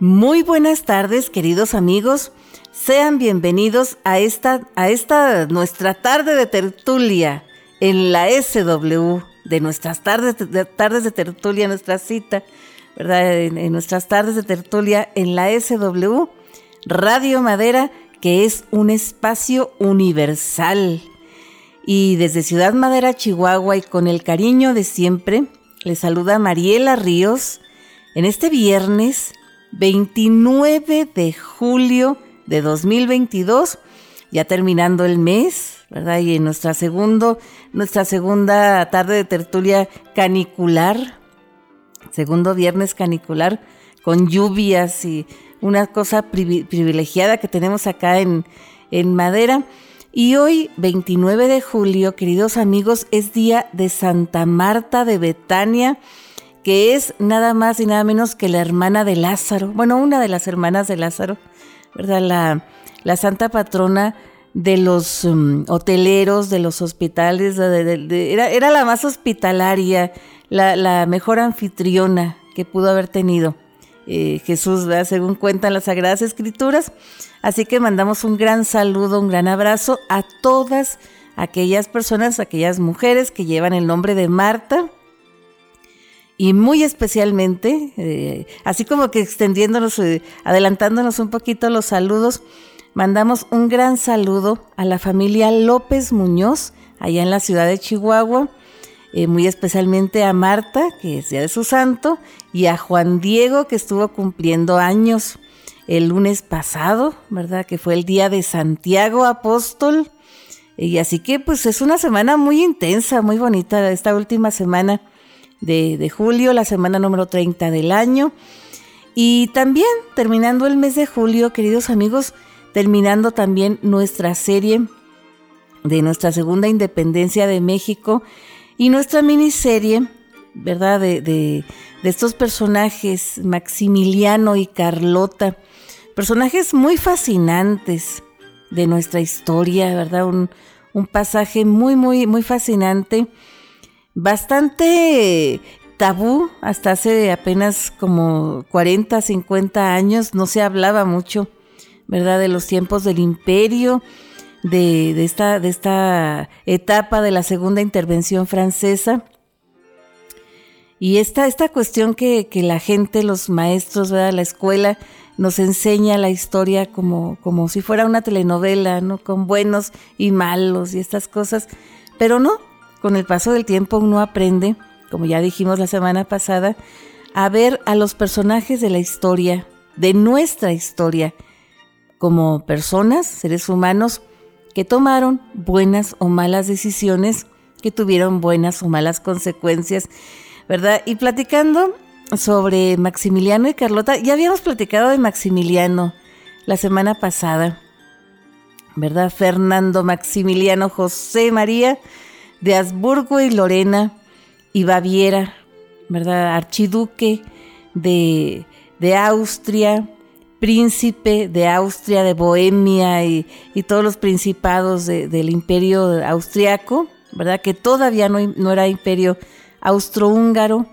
Muy buenas tardes, queridos amigos. Sean bienvenidos a esta, a esta nuestra tarde de tertulia en la SW, de nuestras tardes de, tardes de tertulia, nuestra cita, ¿verdad? En, nuestras tardes de tertulia en la SW, Radio Madera, que es un espacio universal. Y desde Ciudad Madera, Chihuahua, y con el cariño de siempre, les saluda Mariela Ríos en este viernes 29 de julio de 2022, ya terminando el mes, ¿verdad? Y en nuestra, segundo, nuestra segunda tarde de tertulia canicular, segundo viernes canicular, con lluvias y una cosa privilegiada que tenemos acá en, en Madera. Y hoy, 29 de julio, queridos amigos, es día de Santa Marta de Betania que es nada más y nada menos que la hermana de Lázaro, bueno, una de las hermanas de Lázaro, ¿verdad? La, la santa patrona de los um, hoteleros, de los hospitales, era, era, la más hospitalaria, la, mejor anfitriona que pudo haber tenido eh, Jesús, según cuentan las Sagradas Escrituras. Así que mandamos un gran saludo, un gran abrazo a todas aquellas personas, aquellas mujeres que llevan el nombre de Marta, y muy especialmente, eh, así como que extendiéndonos, eh, adelantándonos un poquito los saludos, mandamos un gran saludo a la familia López Muñoz, allá en la ciudad de Chihuahua, eh, muy especialmente a Marta, que es día de su santo, y a Juan Diego, que estuvo cumpliendo años el lunes pasado, ¿verdad? Que fue el día de Santiago Apóstol. Y así que pues es una semana muy intensa, muy bonita esta última semana de, julio, la semana número 30 del año. Y también terminando el mes de julio, queridos amigos, terminando también nuestra serie de nuestra segunda independencia de México y nuestra miniserie, ¿verdad? De, de, estos personajes, Maximiliano y Carlota, personajes muy fascinantes de nuestra historia, ¿verdad? Un, un pasaje muy, muy, muy fascinante bastante tabú hasta hace apenas como 40, 50 años, no se hablaba mucho, ¿verdad? De los tiempos del imperio, de, esta, de esta etapa de la segunda intervención francesa. Y esta, esta cuestión que, la gente, los maestros, ¿verdad? la escuela, nos enseña la historia como, como si fuera una telenovela, ¿no? Con buenos y malos y estas cosas. Pero no, con el paso del tiempo uno aprende, como ya dijimos la semana pasada, a ver a los personajes de la historia, de nuestra historia, como personas, seres humanos, que tomaron buenas o malas decisiones, que tuvieron buenas o malas consecuencias, ¿verdad? Y platicando sobre Maximiliano y Carlota, ya habíamos platicado de Maximiliano la semana pasada, ¿verdad? Fernando Maximiliano José María de Habsburgo y Lorena y Baviera, ¿verdad? Archiduque de, Austria, príncipe de Austria, de Bohemia y, todos los principados del imperio austriaco, ¿verdad? Que todavía no, no era imperio austrohúngaro.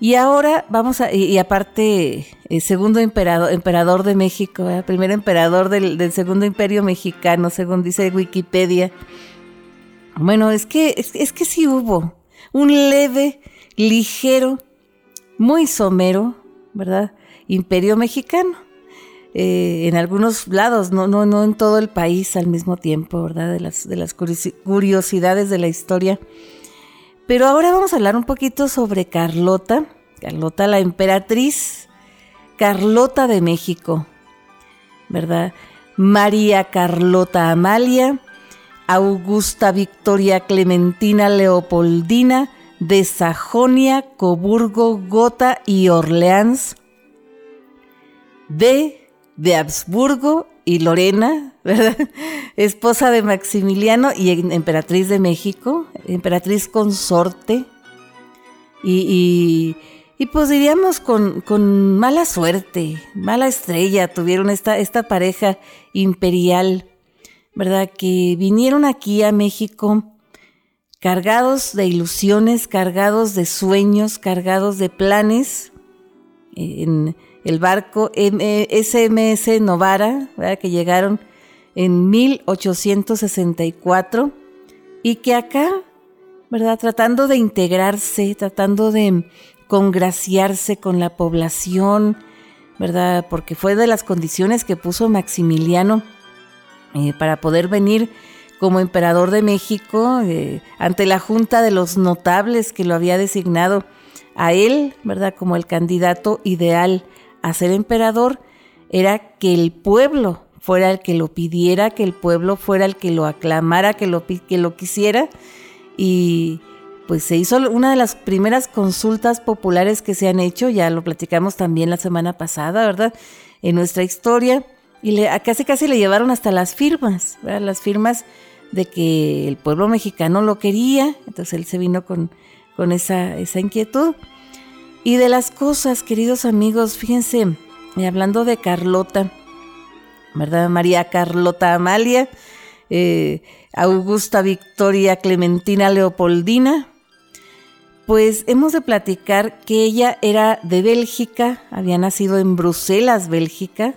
Y ahora vamos a, y, aparte, el segundo emperador, emperador de México, ¿verdad? primer emperador del, del segundo imperio mexicano, según dice Wikipedia. Bueno, es que, es, que sí hubo un leve, ligero, muy somero, ¿verdad? Imperio mexicano. Eh, en algunos lados, no, no, no en todo el país al mismo tiempo, ¿verdad? De las, de las curiosidades de la historia. Pero ahora vamos a hablar un poquito sobre Carlota, Carlota la emperatriz, Carlota de México, ¿verdad? María Carlota Amalia, Augusta Victoria Clementina Leopoldina de Sajonia, Coburgo, Gotha y Orleans, de, Habsburgo y Lorena, esposa de Maximiliano y emperatriz de México, emperatriz consorte, y, y, pues diríamos con, con, mala suerte, mala estrella, tuvieron esta, esta pareja imperial ¿verdad? Que vinieron aquí a México cargados de ilusiones, cargados de sueños, cargados de planes en, el barco SMS Novara, que llegaron en 1864 y que acá, ¿verdad? Tratando de integrarse, tratando de congraciarse con la población, ¿verdad? Porque fue de las condiciones que puso Maximiliano eh, para poder venir como emperador de México eh, ante la junta de los notables que lo había designado a él, ¿verdad? Como el candidato ideal a ser emperador, era que el pueblo fuera el que lo pidiera, que el pueblo fuera el que lo aclamara, que lo, que lo quisiera. Y pues se hizo una de las primeras consultas populares que se han hecho, ya lo platicamos también la semana pasada, ¿verdad? En nuestra historia. Y le, casi casi le llevaron hasta las firmas. Las firmas de que el pueblo mexicano lo quería. Entonces él se vino con, con esa, esa inquietud. Y de las cosas, queridos amigos, fíjense, hablando de Carlota, ¿verdad? María Carlota Amalia, eh, Augusta Victoria Clementina Leopoldina, pues hemos de platicar que ella era de Bélgica, había nacido en Bruselas, Bélgica,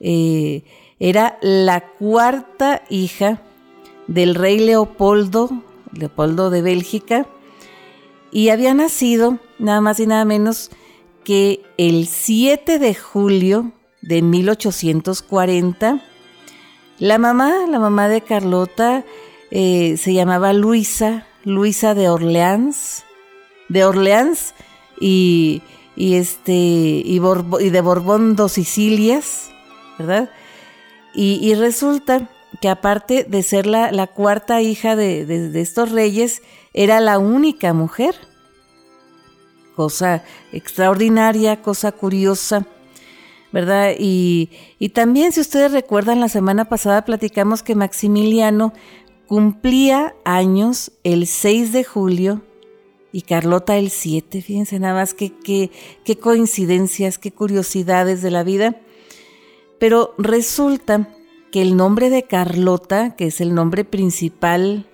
eh, era la cuarta hija del rey Leopoldo, Leopoldo de Bélgica, y había nacido nada más y nada menos que el 7 de julio de 1840. La mamá, la mamá de Carlota, eh, se llamaba Luisa, Luisa de Orleans, de Orleans y, este, y, de Borbón dos Sicilias, ¿verdad? Y, resulta que aparte de ser la, cuarta hija de estos reyes, era la única mujer. Cosa extraordinaria, cosa curiosa ¿verdad? Y, también, si ustedes recuerdan, la semana pasada platicamos que Maximiliano cumplía años el 6 de julio y Carlota el 7. Fíjense nada más qué, coincidencias, qué curiosidades de la vida. Pero resulta que el nombre de Carlota, que es el nombre principal,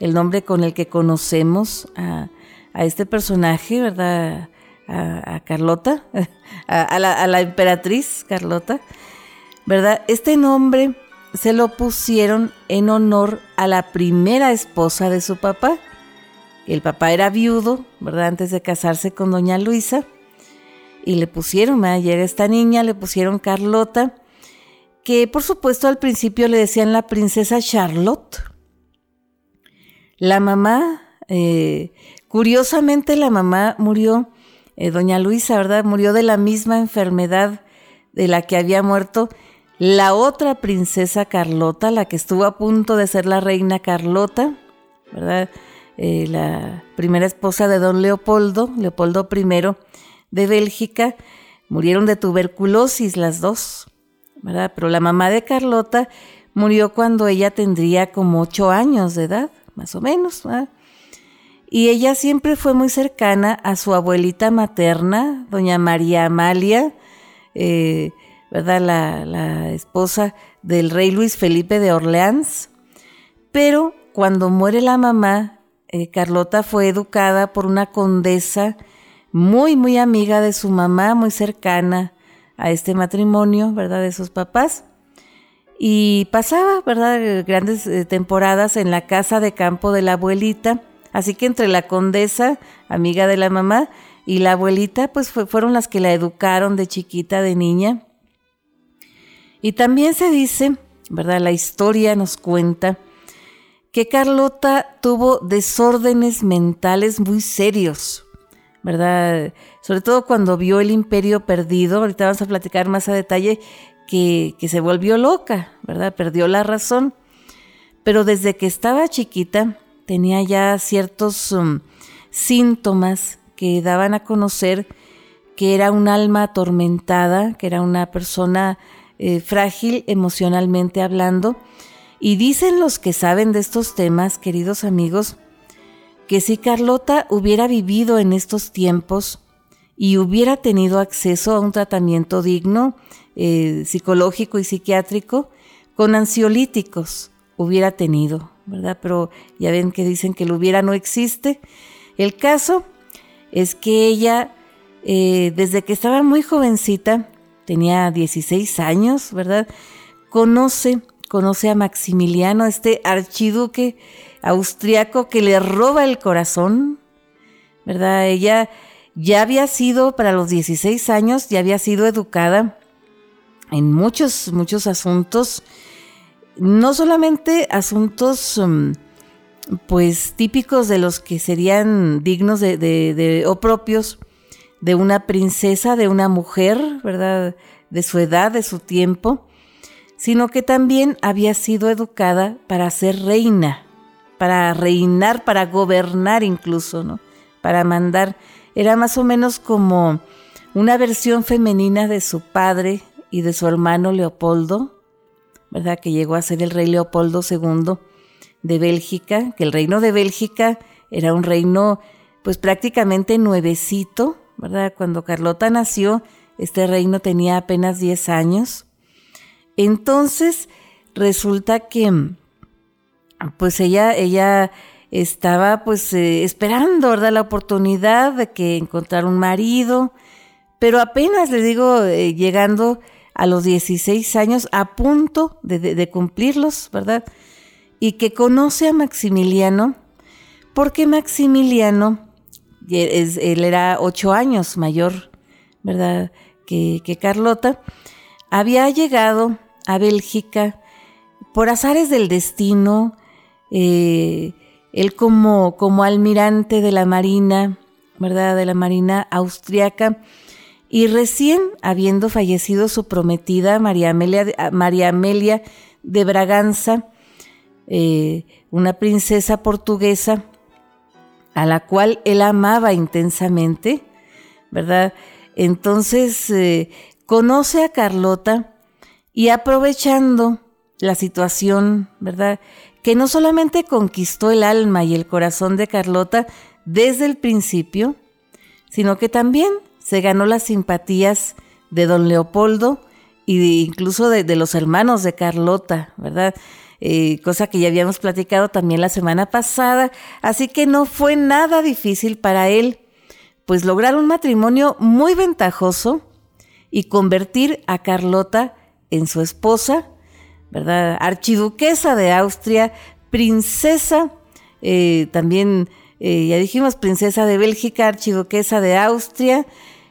el nombre con el que conocemos a, este personaje, ¿verdad? a, Carlota, a, la, emperatriz Carlota, ¿verdad? Este nombre se lo pusieron en honor a la primera esposa de su papá. El papá era viudo, ¿verdad? Antes de casarse con doña Luisa. Y le pusieron, a llega esta niña, le pusieron Carlota, que por supuesto al principio le decían la princesa Charlotte. La mamá, eh, curiosamente la mamá murió eh, doña Luisa, ¿verdad? Murió de la misma enfermedad de la que había muerto la otra princesa Carlota, la que estuvo a punto de ser la reina Carlota, ¿verdad? Eh, la primera esposa de don Leopoldo, Leopoldo I de Bélgica, murieron de tuberculosis las dos, Pero la mamá de Carlota murió cuando ella tendría como ocho años de edad, más o menos, ¿verdad? y ella siempre fue muy cercana a su abuelita materna, doña María Amalia, eh, ¿verdad? La, esposa del rey Luis Felipe de Orleans. Pero cuando muere la mamá, eh, Carlota fue educada por una condesa muy, muy amiga de su mamá, muy cercana a este matrimonio, ¿verdad? De sus papás. Y pasaba, ¿verdad? Grandes eh, temporadas en la casa de campo de la abuelita Así que entre la condesa, amiga de la mamá, y la abuelita, pues fueron las que la educaron de chiquita, de niña. Y también se dice, ¿verdad? La historia nos cuenta que Carlota tuvo desórdenes mentales muy serios, ¿verdad? Sobre todo cuando vio el imperio perdido, ahorita vamos a platicar más a detalle, que, que se volvió loca, ¿verdad? Perdió la razón. Pero desde que estaba chiquita, tenía ya ciertos um, síntomas que daban a conocer que era un alma atormentada, que era una persona eh, frágil emocionalmente hablando. Y dicen los que saben de estos temas, queridos amigos, que si Carlota hubiera vivido en estos tiempos y hubiera tenido acceso a un tratamiento digno, eh, psicológico y psiquiátrico, con ansiolíticos hubiera tenido. ¿verdad? Pero ya ven que dicen que lo hubiera no existe. El caso es que ella eh, desde que estaba muy jovencita, tenía 16 años, ¿verdad? Conoce, conoce a Maximiliano, este archiduque austriaco que le roba el corazón, ¿verdad? Ella ya había sido, para los 16 años, ya había sido educada en muchos, muchos asuntos, no solamente asuntos, mm, pues típicos de los que serían dignos de, o propios de una princesa, de una mujer, ¿verdad? De su edad, de su tiempo, sino que también había sido educada para ser reina, para reinar, para gobernar incluso, ¿no? Para mandar. Era más o menos como una versión femenina de su padre y de su hermano Leopoldo, ¿verdad? Que llegó a ser el rey Leopoldo II de Bélgica, que el reino de Bélgica era un reino pues prácticamente nuevecito, ¿verdad? Cuando Carlota nació, este reino tenía apenas 10 años. Entonces, resulta que pues ella, ella estaba pues eh, esperando, ¿verdad? La oportunidad de que encontrar un marido, pero apenas, le digo, eh, llegando a los 16 años, a punto de, cumplirlos, ¿verdad? Y que conoce a Maximiliano, porque Maximiliano, él era ocho años mayor, ¿verdad? Que, que Carlota, había llegado a Bélgica por azares del destino, eh, él como, como almirante de la Marina, ¿verdad? De la Marina austriaca, y recién habiendo fallecido su prometida María Amelia, María Amelia de Braganza, eh, una princesa portuguesa a la cual él amaba intensamente, ¿verdad? Entonces eh, conoce a Carlota y aprovechando la situación, ¿verdad? Que no solamente conquistó el alma y el corazón de Carlota desde el principio, sino que también se ganó las simpatías de don Leopoldo e incluso de, los hermanos de Carlota, ¿verdad? Eh, cosa que ya habíamos platicado también la semana pasada, así que no fue nada difícil para él, pues lograr un matrimonio muy ventajoso y convertir a Carlota en su esposa ¿verdad? Archiduquesa de Austria, princesa, eh, también, eh, ya dijimos, princesa de Bélgica, archiduquesa de Austria,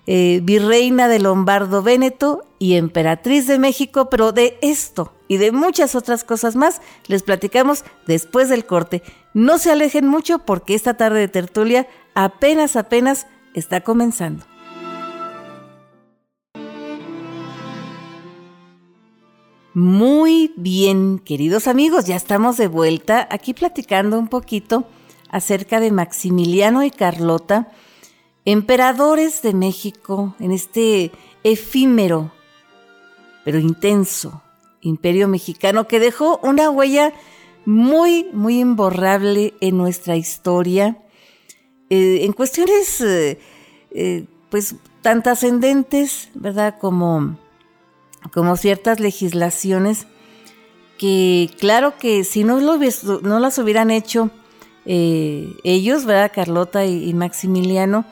eh, virreina de Lombardo Véneto y emperatriz de México, pero de esto y de muchas otras cosas más les platicamos después del corte. No se alejen mucho porque esta tarde de tertulia apenas, apenas está comenzando. Muy bien, queridos amigos, ya estamos de vuelta aquí platicando un poquito acerca de Maximiliano y Carlota, emperadores de México en este efímero pero intenso imperio mexicano que dejó una huella muy, muy imborrable en nuestra historia, eh, en cuestiones eh, eh, pues tan trascendentes, ¿verdad? Como como ciertas legislaciones que claro que si no, las hubieran hecho eh, ellos, ¿verdad? Carlota y, Maximiliano,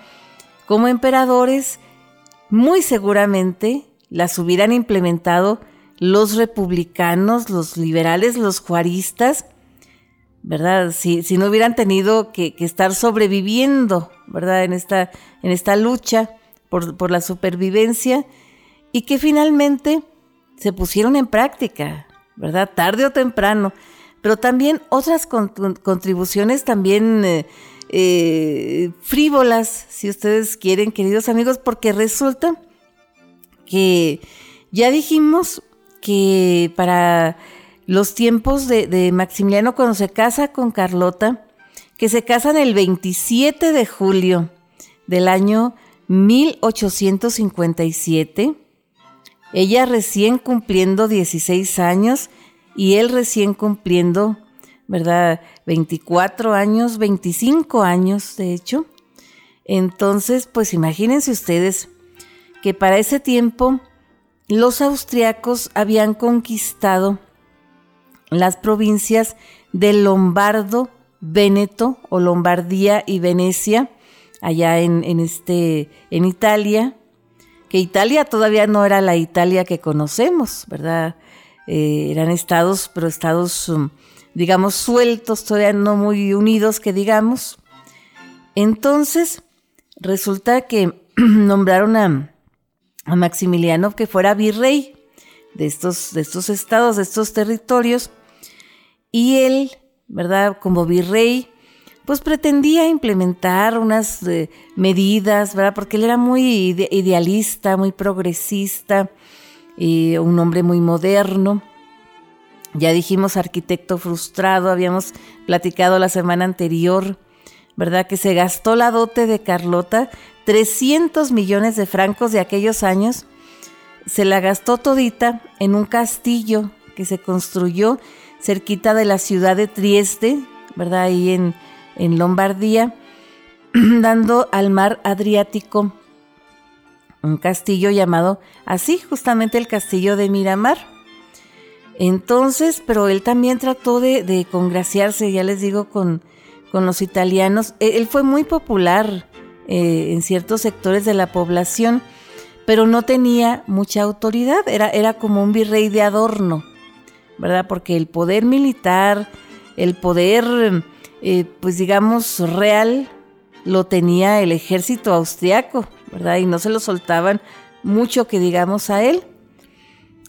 como emperadores, muy seguramente las hubieran implementado los republicanos, los liberales, los juaristas, ¿verdad? Si, si no hubieran tenido que, estar sobreviviendo, ¿verdad? En esta, en esta lucha por, por la supervivencia y que finalmente se pusieron en práctica, ¿verdad? Tarde o temprano. Pero también otras contribuciones también eh, eh, frívolas, si ustedes quieren, queridos amigos, porque resulta que ya dijimos que para los tiempos de, de Maximiliano cuando se casa con Carlota, que se casan el 27 de julio del año 1857, ella recién cumpliendo 16 años y él recién cumpliendo, ¿verdad? 24 años, 25 años, de hecho. Entonces, pues imagínense ustedes que para ese tiempo los austriacos habían conquistado las provincias de Lombardo, Véneto o Lombardía y Venecia, allá en, este, en Italia, que Italia todavía no era la Italia que conocemos, ¿verdad? Eh, eran estados, pero estados, um, digamos, sueltos, todavía no muy unidos, que digamos. Entonces, resulta que nombraron a, a Maximiliano que fuera virrey de estos, de estos estados, de estos territorios, y él, ¿verdad? Como virrey, pues pretendía implementar unas eh, medidas, ¿verdad? Porque él era muy idealista, muy progresista, y un hombre muy moderno. Ya dijimos arquitecto frustrado, habíamos platicado la semana anterior, ¿verdad? Que se gastó la dote de Carlota, 300 millones de francos de aquellos años, se la gastó todita en un castillo que se construyó cerquita de la ciudad de Trieste, ¿verdad? Ahí en, en Lombardía, dando al mar Adriático un castillo llamado así, justamente el castillo de Miramar. Entonces, pero él también trató de, congraciarse, ya les digo, con, los italianos. E, él fue muy popular eh, en ciertos sectores de la población, pero no tenía mucha autoridad, era como un virrey de adorno, ¿verdad? Porque el poder militar, el poder eh, pues digamos, real lo tenía el ejército austriaco, ¿verdad? Y no se lo soltaban mucho que digamos a él.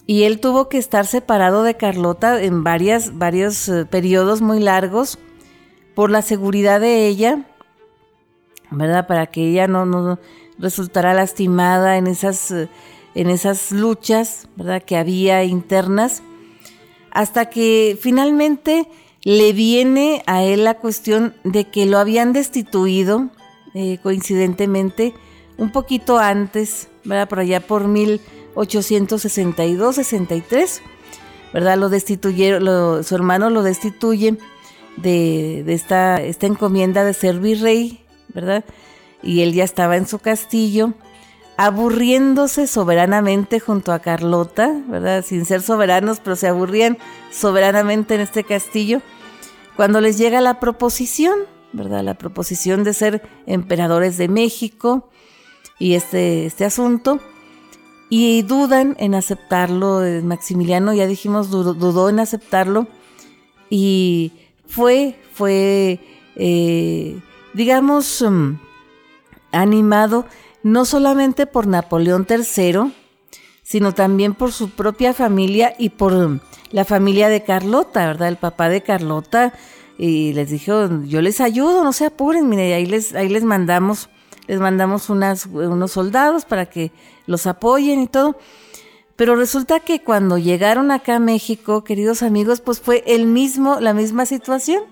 Y él tuvo que estar separado de Carlota en varias, varios eh, periodos muy largos por la seguridad de ella, ¿verdad? Para que ella no, no resultara lastimada en esas, eh, en esas luchas, ¿verdad? Que había internas, hasta que finalmente le viene a él la cuestión de que lo habían destituido, eh, coincidentemente, un poquito antes, ¿verdad? Por allá por 1862-63, ¿verdad? Lo destituyeron, su hermano lo destituye de, esta, esta encomienda de ser virrey, ¿verdad? Y él ya estaba en su castillo, aburriéndose soberanamente junto a Carlota, ¿verdad? Sin ser soberanos, pero se aburrían soberanamente en este castillo. Cuando les llega la proposición, ¿verdad? La proposición de ser emperadores de México y este, este asunto, y dudan en aceptarlo, eh, Maximiliano, ya dijimos, dudó, en aceptarlo, y fue, fue, eh, digamos, mm, animado no solamente por Napoleón III, sino también por su propia familia y por la familia de Carlota, ¿verdad? El papá de Carlota. Y les dijo, yo les ayudo, no se apuren, mire, ahí les, ahí les mandamos, les mandamos unos soldados para que los apoyen y todo. Pero resulta que cuando llegaron acá a México, queridos amigos, pues fue el mismo, la misma situación.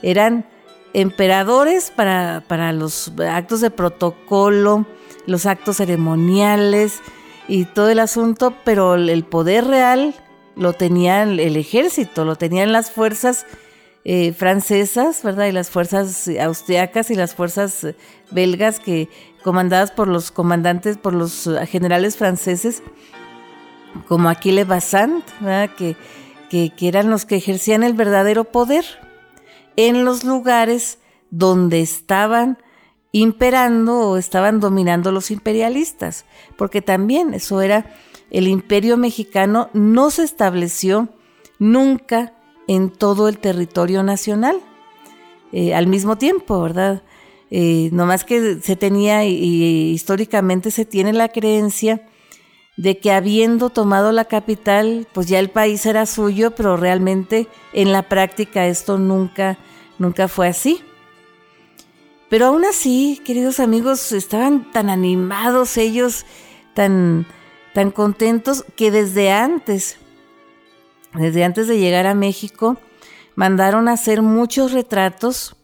Eran emperadores para, para los actos de protocolo, los actos ceremoniales y todo el asunto, pero el poder real lo tenía el ejército, lo tenían las fuerzas eh, francesas, ¿verdad? Y las fuerzas austriacas y las fuerzas belgas que comandadas por los comandantes, por los generales franceses, como Aquile Bassant, ¿verdad? Que, que eran los que ejercían el verdadero poder en los lugares donde estaban imperando o estaban dominando los imperialistas, porque también eso era, el imperio mexicano no se estableció nunca en todo el territorio nacional eh, al mismo tiempo, ¿verdad? Eh, no más que se tenía y, históricamente se tiene la creencia de que habiendo tomado la capital, pues ya el país era suyo, pero realmente en la práctica esto nunca nunca fue así. Pero aún así, queridos amigos, estaban tan animados ellos, tan, tan contentos, que desde antes, desde antes de llegar a México, mandaron a hacer muchos retratos,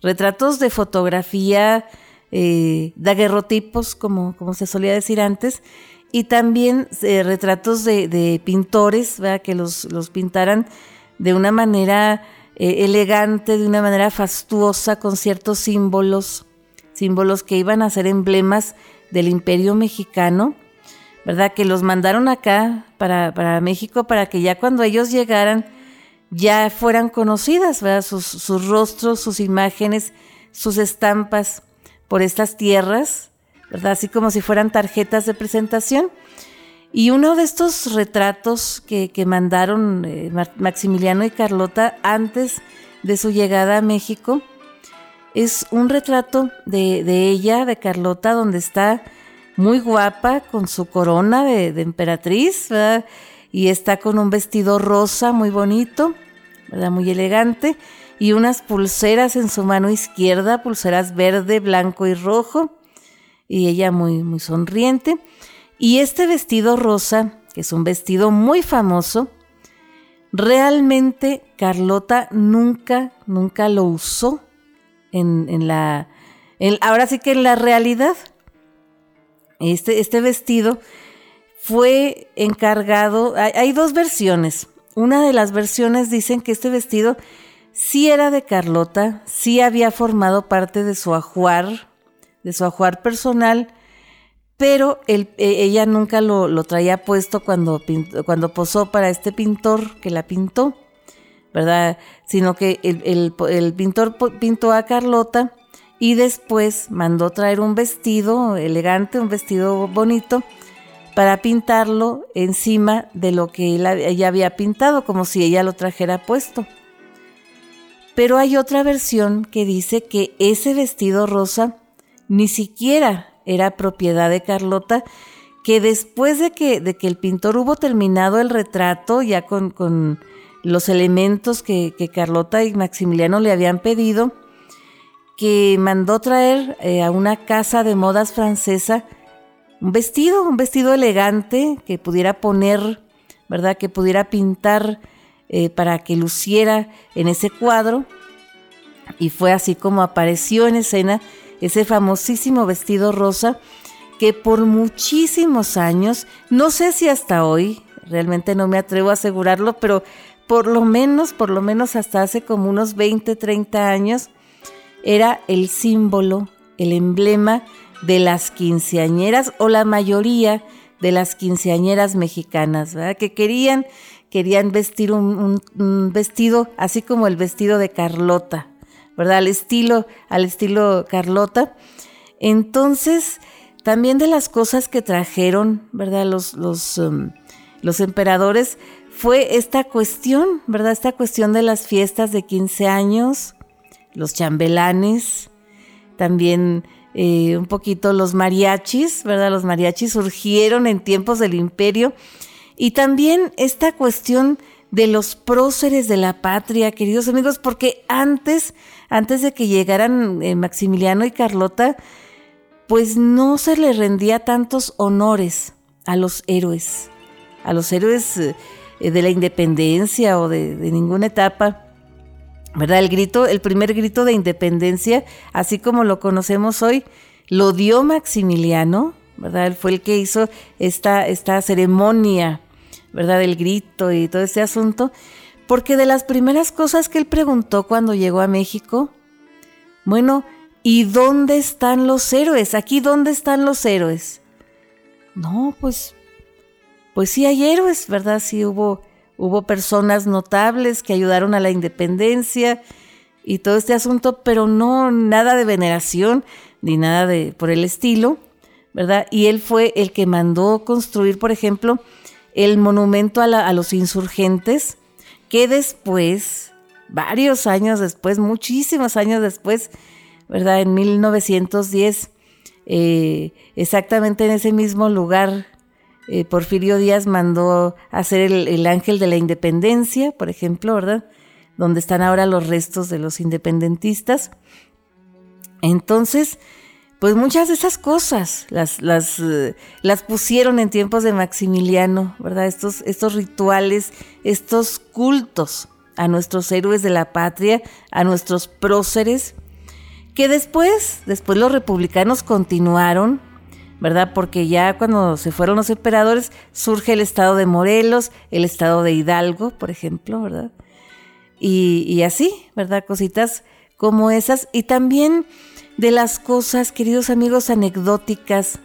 retratos de fotografía, eh, daguerrotipos, como, como se solía decir antes, y también eh, retratos de, pintores, que los, pintaran de una manera eh, elegante, de una manera fastuosa, con ciertos símbolos, símbolos que iban a ser emblemas del imperio mexicano, ¿verdad? Que los mandaron acá para, México para que ya cuando ellos llegaran ya fueran conocidas, ¿verdad? Sus rostros, sus imágenes, sus estampas, por estas tierras, Así como si fueran tarjetas de presentación. Y uno de estos retratos que, mandaron eh, Maximiliano y Carlota antes de su llegada a México es un retrato de, ella, de Carlota, donde está muy guapa con su corona de, emperatriz, ¿verdad? y está con un vestido rosa muy bonito, ¿verdad? muy elegante, y unas pulseras en su mano izquierda, pulseras verde, blanco y rojo, y ella muy, muy sonriente. Y este vestido rosa, que es un vestido muy famoso, realmente Carlota nunca, nunca lo usó en, la... ahora sí que en la realidad. Este, este vestido fue encargado, hay, dos versiones. Una de las versiones dicen que este vestido sí era de Carlota, sí había formado parte de su ajuar, de su ajuar personal, pero e, ella nunca lo, traía puesto cuando, cuando posó para este pintor que la pintó, ¿verdad? Sino que el, el pintor pintó a Carlota y después mandó traer un vestido elegante, un vestido bonito, para pintarlo encima de lo que ella había pintado, como si ella lo trajera puesto. Pero hay otra versión que dice que ese vestido rosa ni siquiera era propiedad de Carlota, que después de que, de que el pintor hubo terminado el retrato, ya con, los elementos que, Carlota y Maximiliano le habían pedido, que mandó traer eh, a una casa de modas francesa un vestido, un vestido elegante que pudiera poner, ¿verdad? Que pudiera pintar eh, para que luciera en ese cuadro. Y fue así como apareció en escena ese famosísimo vestido rosa que por muchísimos años, no sé si hasta hoy, realmente no me atrevo a asegurarlo, pero por lo menos, por lo menos hasta hace como unos 20, 30 años, era el símbolo, el emblema de las quinceañeras o la mayoría de las quinceañeras mexicanas, ¿verdad? Que querían, querían vestir un, vestido así como el vestido de Carlota, ¿verdad? Al estilo, al estilo Carlota. Entonces, también de las cosas que trajeron, ¿verdad? Los, los, um, emperadores fue esta cuestión, ¿verdad? Esta cuestión de las fiestas de 15 años, los chambelanes, también eh, un poquito los mariachis, ¿verdad? Los mariachis surgieron en tiempos del imperio y también esta cuestión de los próceres de la patria, queridos amigos, porque antes, antes de que llegaran eh, Maximiliano y Carlota, pues no se le rendía tantos honores a los héroes, a los héroes eh, de la independencia o de ninguna etapa. ¿verdad? El grito, el primer grito de independencia, así como lo conocemos hoy, lo dio Maximiliano, ¿verdad? Fue el que hizo esta, esta ceremonia, ¿verdad? Del grito y todo este asunto, porque de las primeras cosas que él preguntó cuando llegó a México, bueno, ¿y dónde están los héroes? Aquí, ¿dónde están los héroes? No, pues, pues sí hay héroes, ¿verdad? Sí hubo Hubo personas notables que ayudaron a la independencia y todo este asunto, pero no nada de veneración ni nada de por el estilo, ¿verdad? Y él fue el que mandó construir, por ejemplo, el monumento a, los insurgentes, que después, varios años después, muchísimos años después, ¿verdad? En 1910, eh, exactamente en ese mismo lugar eh, Porfirio Díaz mandó hacer el, Ángel de la Independencia, por ejemplo, ¿verdad? Donde están ahora los restos de los independentistas. Entonces, pues muchas de esas cosas las, eh, las pusieron en tiempos de Maximiliano, ¿verdad? Estos, estos rituales, estos cultos a nuestros héroes de la patria, a nuestros próceres, que después, después los republicanos continuaron ¿verdad? Porque ya cuando se fueron los emperadores surge el estado de Morelos, el estado de Hidalgo, por ejemplo, ¿verdad? Y, así, ¿verdad? Cositas como esas. Y también de las cosas, queridos amigos, anecdóticas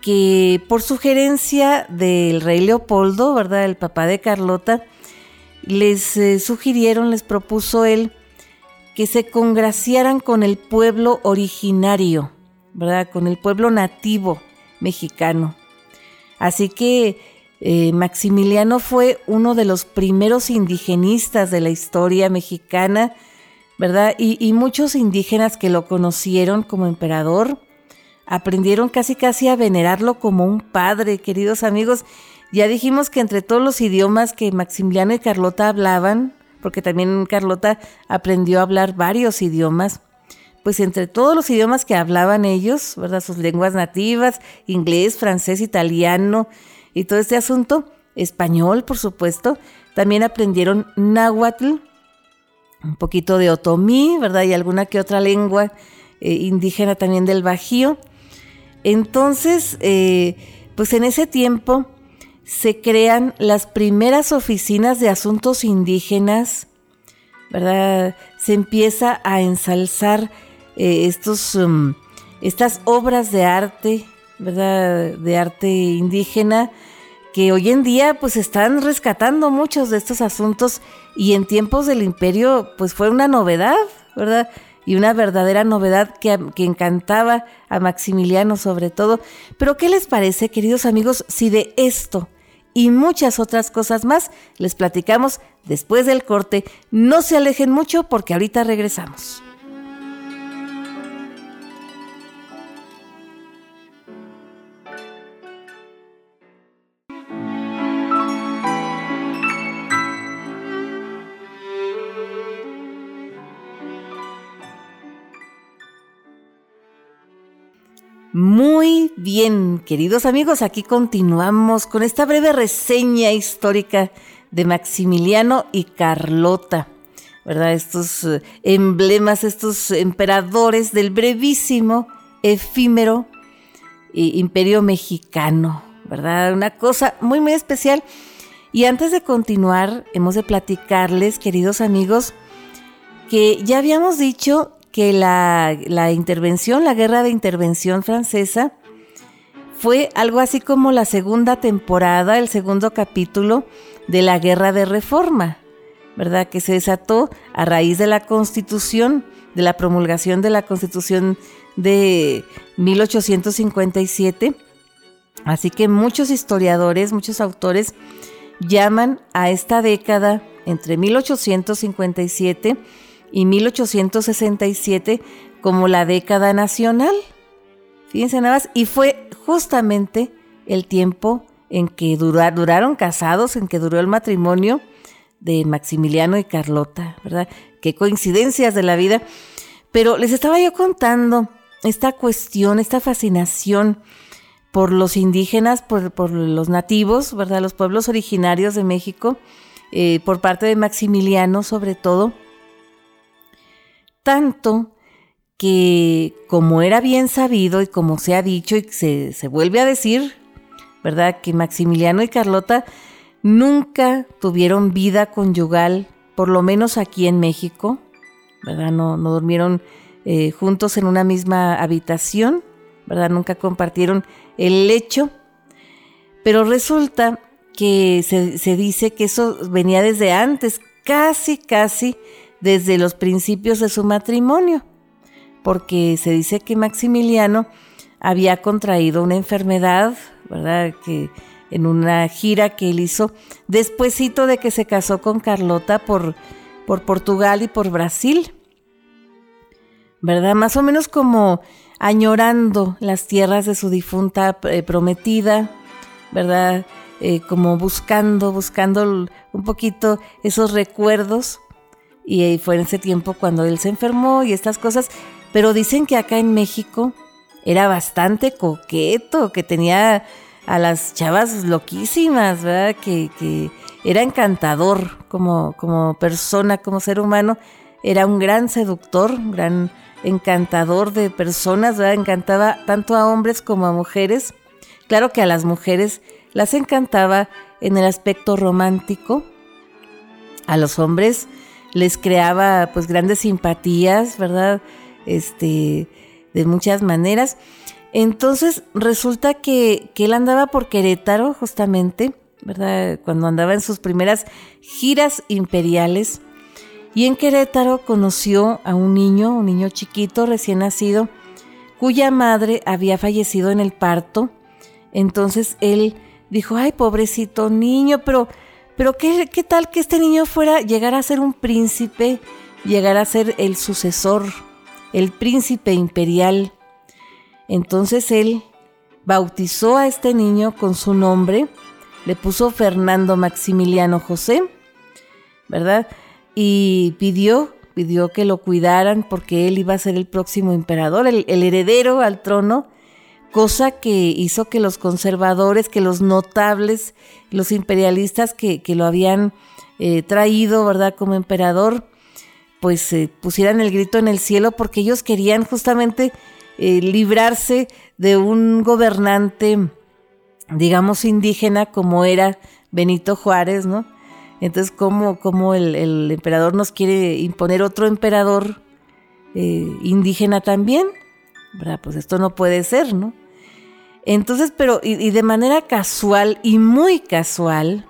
que por sugerencia del rey Leopoldo, ¿verdad? El papá de Carlota, les eh, sugirieron, les propuso él que se congraciaran con el pueblo originario, ¿verdad? Con el pueblo nativo mexicano. Así que eh, Maximiliano fue uno de los primeros indigenistas de la historia mexicana, ¿verdad? Y, muchos indígenas que lo conocieron como emperador aprendieron casi casi a venerarlo como un padre, queridos amigos. Ya dijimos que entre todos los idiomas que Maximiliano y Carlota hablaban, porque también Carlota aprendió a hablar varios idiomas, pues entre todos los idiomas que hablaban ellos, ¿verdad? Sus lenguas nativas, inglés, francés, italiano y todo este asunto, español, por supuesto, también aprendieron náhuatl, un poquito de otomí, ¿verdad? Y alguna que otra lengua eh, indígena también del Bajío. Entonces, eh, pues en ese tiempo se crean las primeras oficinas de asuntos indígenas, ¿verdad? Se empieza a ensalzar eh, estos, um, estas obras de arte, ¿verdad? De arte indígena, que hoy en día pues están rescatando muchos de estos asuntos y en tiempos del imperio pues fue una novedad, ¿verdad? Y una verdadera novedad que, que encantaba a Maximiliano sobre todo. Pero ¿qué les parece, queridos amigos, si de esto y muchas otras cosas más les platicamos después del corte? No se alejen mucho porque ahorita regresamos. Muy bien, queridos amigos, aquí continuamos con esta breve reseña histórica de Maximiliano y Carlota, ¿verdad? Estos eh, emblemas, estos emperadores del brevísimo, efímero eh, imperio mexicano, ¿verdad? Una cosa muy, muy especial. Y antes de continuar, hemos de platicarles, queridos amigos, que ya habíamos dicho que la, intervención, la guerra de intervención francesa, fue algo así como la segunda temporada, el segundo capítulo de la guerra de reforma, ¿verdad? Que se desató a raíz de la constitución, de la promulgación de la constitución de 1857. Así que muchos historiadores, muchos autores llaman a esta década entre 1857 y 1867 como la década nacional. Fíjense nada más, y fue justamente el tiempo en que duraron casados, en que duró el matrimonio de Maximiliano y Carlota, ¿verdad? Qué coincidencias de la vida. Pero les estaba yo contando esta cuestión, esta fascinación por los indígenas, por, los nativos, ¿verdad? Los pueblos originarios de México, eh, por parte de Maximiliano sobre todo, tanto que como era bien sabido y como se ha dicho y se, se vuelve a decir, ¿verdad? Que Maximiliano y Carlota nunca tuvieron vida conyugal, por lo menos aquí en México, ¿verdad? No, no durmieron eh, juntos en una misma habitación, ¿verdad? Nunca compartieron el lecho, pero resulta que se, se dice que eso venía desde antes, casi, casi desde los principios de su matrimonio, porque se dice que Maximiliano había contraído una enfermedad, ¿verdad? Que en una gira que él hizo despuésito de que se casó con Carlota por, por Portugal y por Brasil, ¿verdad? Más o menos como añorando las tierras de su difunta eh, prometida, ¿verdad? Eh, como buscando, buscando un poquito esos recuerdos y fue en ese tiempo cuando él se enfermó y estas cosas, pero dicen que acá en México era bastante coqueto, que tenía a las chavas loquísimas, ¿verdad? Que, era encantador como, como persona, como ser humano, era un gran seductor, un gran encantador de personas, ¿verdad? Encantaba tanto a hombres como a mujeres. Claro que a las mujeres las encantaba en el aspecto romántico, a los hombres les creaba pues grandes simpatías, ¿verdad? Este, de muchas maneras. Entonces resulta que, que él andaba por Querétaro justamente, ¿verdad? Cuando andaba en sus primeras giras imperiales. Y en Querétaro conoció a un niño, un niño chiquito, recién nacido, cuya madre había fallecido en el parto. Entonces él dijo, ay, pobrecito niño, pero, pero ¿qué, qué tal que este niño fuera, llegar a ser un príncipe, llegar a ser el sucesor, el príncipe imperial? Entonces él bautizó a este niño con su nombre, le puso Fernando Maximiliano José, ¿verdad? Y pidió, pidió que lo cuidaran porque él iba a ser el próximo emperador, el, heredero al trono, cosa que hizo que los conservadores, que los notables, los imperialistas que, lo habían eh, traído, ¿verdad?, como emperador, pues eh, pusieran el grito en el cielo porque ellos querían justamente eh, librarse de un gobernante, digamos, indígena como era Benito Juárez, ¿no? Entonces, ¿cómo, el, emperador nos quiere imponer otro emperador eh, indígena también? ¿Verdad? Pues esto no puede ser, ¿no? Entonces, pero, y, de manera casual y muy casual,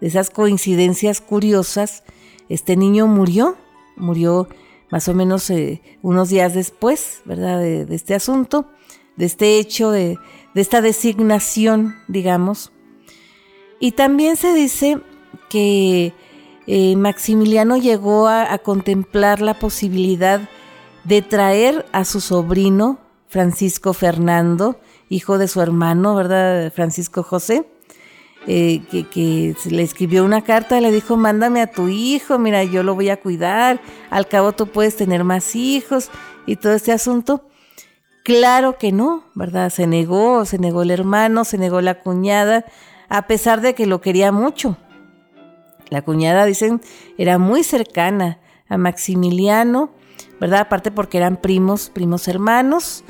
de esas coincidencias curiosas, este niño murió, murió más o menos eh, unos días después, ¿verdad? De, este asunto, de este hecho, de, de esta designación, digamos. Y también se dice que eh, Maximiliano llegó a, contemplar la posibilidad de traer a su sobrino Francisco Fernando, hijo de su hermano, ¿verdad? Francisco José, eh, que, le escribió una carta le dijo, mándame a tu hijo, mira, yo lo voy a cuidar, al cabo tú puedes tener más hijos y todo este asunto. Claro que no, ¿verdad? Se negó, se negó el hermano, se negó la cuñada, a pesar de que lo quería mucho. La cuñada, dicen, era muy cercana a Maximiliano, ¿verdad? Aparte porque eran primos, primos hermanos,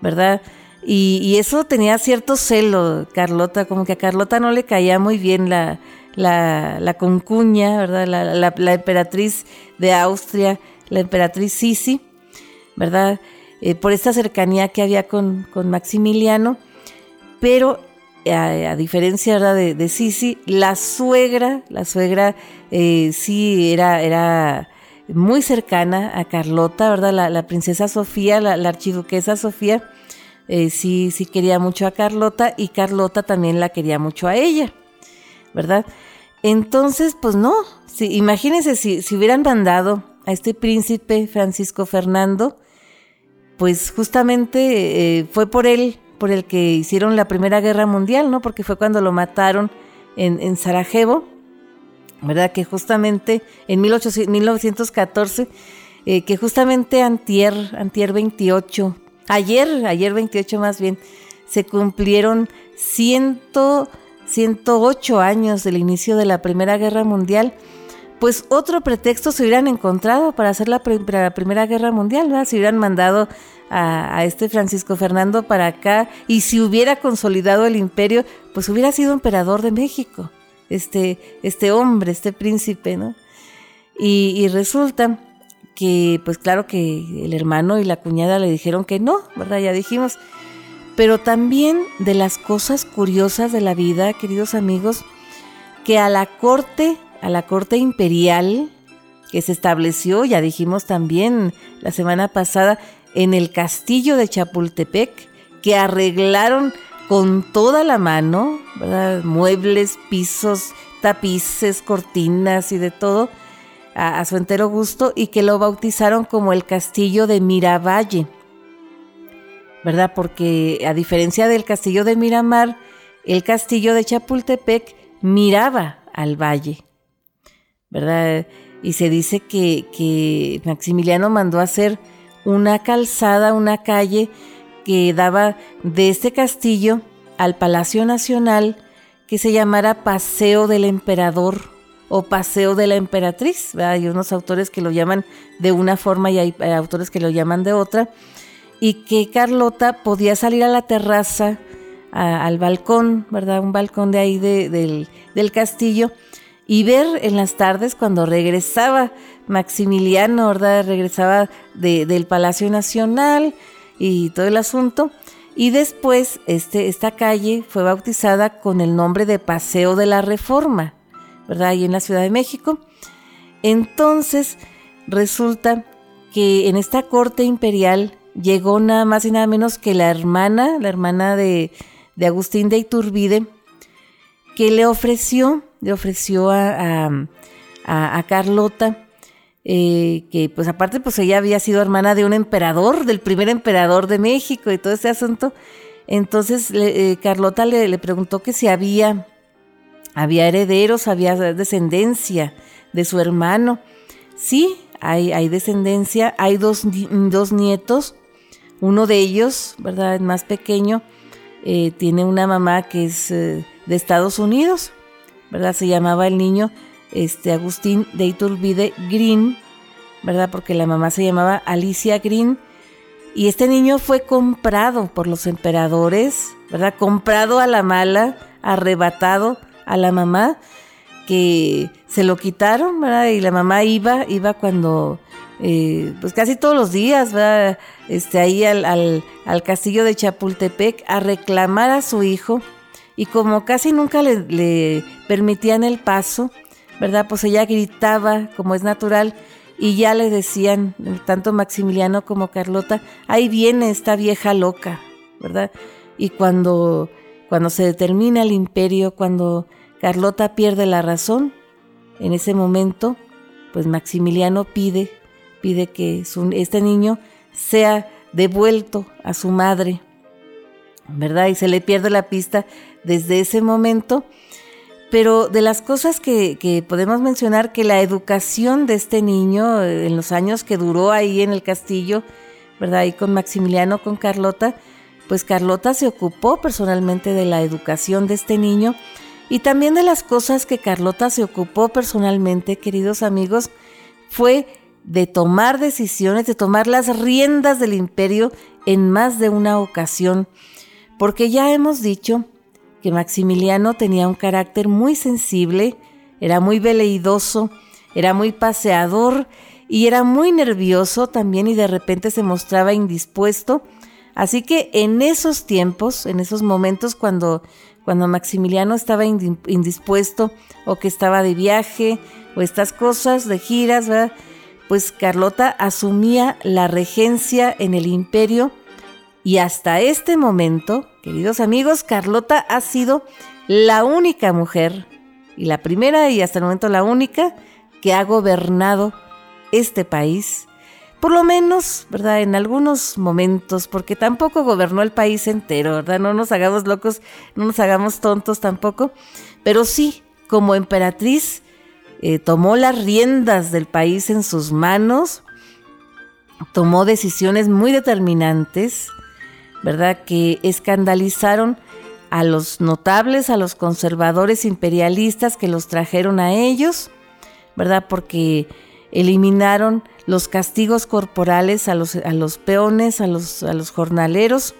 ¿verdad? Y, eso tenía cierto celo, Carlota, como que a Carlota no le caía muy bien la, la, concuña, ¿verdad? La, emperatriz de Austria, la emperatriz Sisi, ¿verdad? Eh, por esta cercanía que había con, con Maximiliano, pero a, diferencia de, de Sisi, la suegra, la suegra eh, sí era, era muy cercana a Carlota, ¿verdad? La, princesa Sofía, la, archiduquesa Sofía, eh, sí, sí quería mucho a Carlota y Carlota también la quería mucho a ella, ¿verdad? Entonces, pues no, sí, imagínense si, si hubieran mandado a este príncipe Francisco Fernando, pues justamente eh, fue por él por el que hicieron la Primera Guerra Mundial, ¿no? Porque fue cuando lo mataron en, Sarajevo, ¿verdad? Que justamente en 1914, eh, que justamente antier, antier 28, ayer, ayer 28 más bien, se cumplieron 100, 108 años del inicio de la Primera Guerra Mundial, pues otro pretexto se hubieran encontrado para hacer la, la Primera Guerra Mundial, ¿verdad? Se hubieran mandado a, este Francisco Fernando para acá y si hubiera consolidado el imperio, pues hubiera sido emperador de México, este, este hombre, este príncipe, ¿no? Y, resulta que, pues claro que el hermano y la cuñada le dijeron que no, ¿verdad? Ya dijimos. Pero también de las cosas curiosas de la vida, queridos amigos, que a la corte, a la corte imperial que se estableció, ya dijimos también la semana pasada, en el castillo de Chapultepec que arreglaron con toda la mano, muebles, pisos, tapices, cortinas y de todo a, su entero gusto y que lo bautizaron como el castillo de Miravalle, ¿verdad? Porque a diferencia del castillo de Miramar, el castillo de Chapultepec miraba al valle, ¿verdad? Y se dice que, que Maximiliano mandó hacer una calzada, una calle que daba de este castillo al Palacio Nacional que se llamara Paseo del Emperador o Paseo de la Emperatriz. Hay unos autores que lo llaman de una forma y hay autores que lo llaman de otra. Y que Carlota podía salir a la terraza, al balcón, ¿verdad? Un balcón de ahí del, del castillo y ver en las tardes cuando regresaba Maximiliano, ¿verdad? Regresaba del Palacio Nacional y todo el asunto. Y después este, esta calle fue bautizada con el nombre de Paseo de la Reforma, ¿verdad? Ahí en la Ciudad de México. Entonces, resulta que en esta corte imperial llegó nada más y nada menos que la hermana, la hermana de, Agustín de Iturbide, que le ofreció, le ofreció a, a, Carlota, eh, que pues aparte pues ella había sido hermana de un emperador, del primer emperador de México y todo ese asunto. Entonces eh, Carlota le, le, preguntó que si había, había herederos, había descendencia de su hermano. Sí, hay, hay descendencia, hay dos, dos, nietos, uno de ellos, ¿verdad? El más pequeño, eh, tiene una mamá que es de Estados Unidos, ¿verdad? Se llamaba el niño este, Agustín de Iturbide Green, ¿verdad? Porque la mamá se llamaba Alicia Green. Y este niño fue comprado por los emperadores, ¿verdad? Comprado a la mala, arrebatado a la mamá, que se lo quitaron, ¿verdad? Y la mamá iba, iba cuando, eh, pues casi todos los días, ¿verdad? Este, ahí al, al, castillo de Chapultepec a reclamar a su hijo. Y como casi nunca le, le permitían el paso, ¿verdad? Pues ella gritaba, como es natural, y ya le decían, tanto Maximiliano como Carlota, ahí viene esta vieja loca, ¿verdad? Y cuando, cuando se determina el imperio, cuando Carlota pierde la razón, en ese momento, pues Maximiliano pide, pide que este niño sea devuelto a su madre, ¿verdad? Y se le pierde la pista desde ese momento pero de las cosas que, podemos mencionar, que la educación de este niño eh, en los años que duró ahí en el castillo, ¿verdad? Ahí con Maximiliano, con Carlota, pues Carlota se ocupó personalmente de la educación de este niño y también de las cosas que Carlota se ocupó personalmente, queridos amigos, fue de tomar decisiones, de tomar las riendas del imperio en más de una ocasión, porque ya hemos dicho que Maximiliano tenía un carácter muy sensible, era muy veleidoso, era muy paseador y era muy nervioso también y de repente se mostraba indispuesto. Así que en esos tiempos, en esos momentos cuando, cuando Maximiliano estaba indispuesto o que estaba de viaje o estas cosas de giras, pues Carlota asumía la regencia en el imperio y hasta este momento, queridos amigos, Carlota ha sido la única mujer, y la primera y hasta el momento la única, que ha gobernado este país. Por lo menos, ¿verdad? En algunos momentos, porque tampoco gobernó el país entero, ¿verdad? No nos hagamos locos, no nos hagamos tontos tampoco, pero sí, como emperatriz, eh, tomó las riendas del país en sus manos, tomó decisiones muy determinantes, ¿verdad? Que escandalizaron a los notables, a los conservadores imperialistas que los trajeron a ellos, ¿verdad? Porque eliminaron los castigos corporales a los, a los peones, a los, a los jornaleros,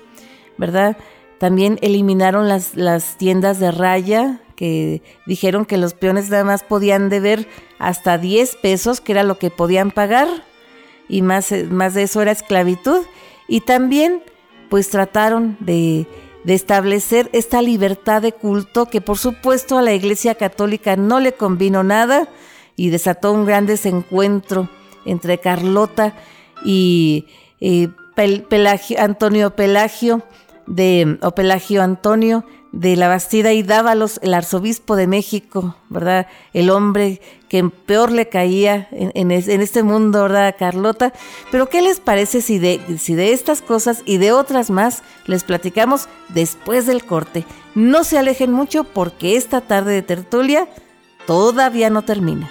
¿verdad? También eliminaron las, las tiendas de raya, que dijeron que los peones nada más podían deber hasta 10 pesos, que era lo que podían pagar, y más, más de eso era esclavitud. Y también pues trataron de, establecer esta libertad de culto que por supuesto a la Iglesia Católica no le convino nada y desató un gran desencuentro entre Carlota y Antonio Pelagio de o Pelagio Antonio de la Bastida y Dávalos, el arzobispo de México, ¿verdad? El hombre que peor le caía en, este mundo, ¿verdad, Carlota? Pero ¿qué les parece si de estas cosas y de otras más les platicamos después del corte? No se alejen mucho porque esta tarde de tertulia todavía no termina.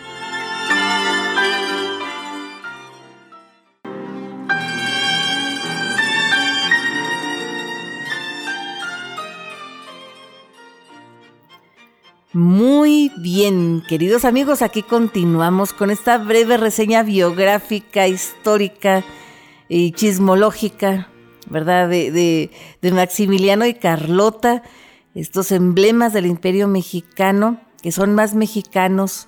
Muy bien, queridos amigos, aquí continuamos con esta breve reseña biográfica, histórica y chismológica, ¿verdad? De, Maximiliano y Carlota, estos emblemas del imperio mexicano, que son más mexicanos,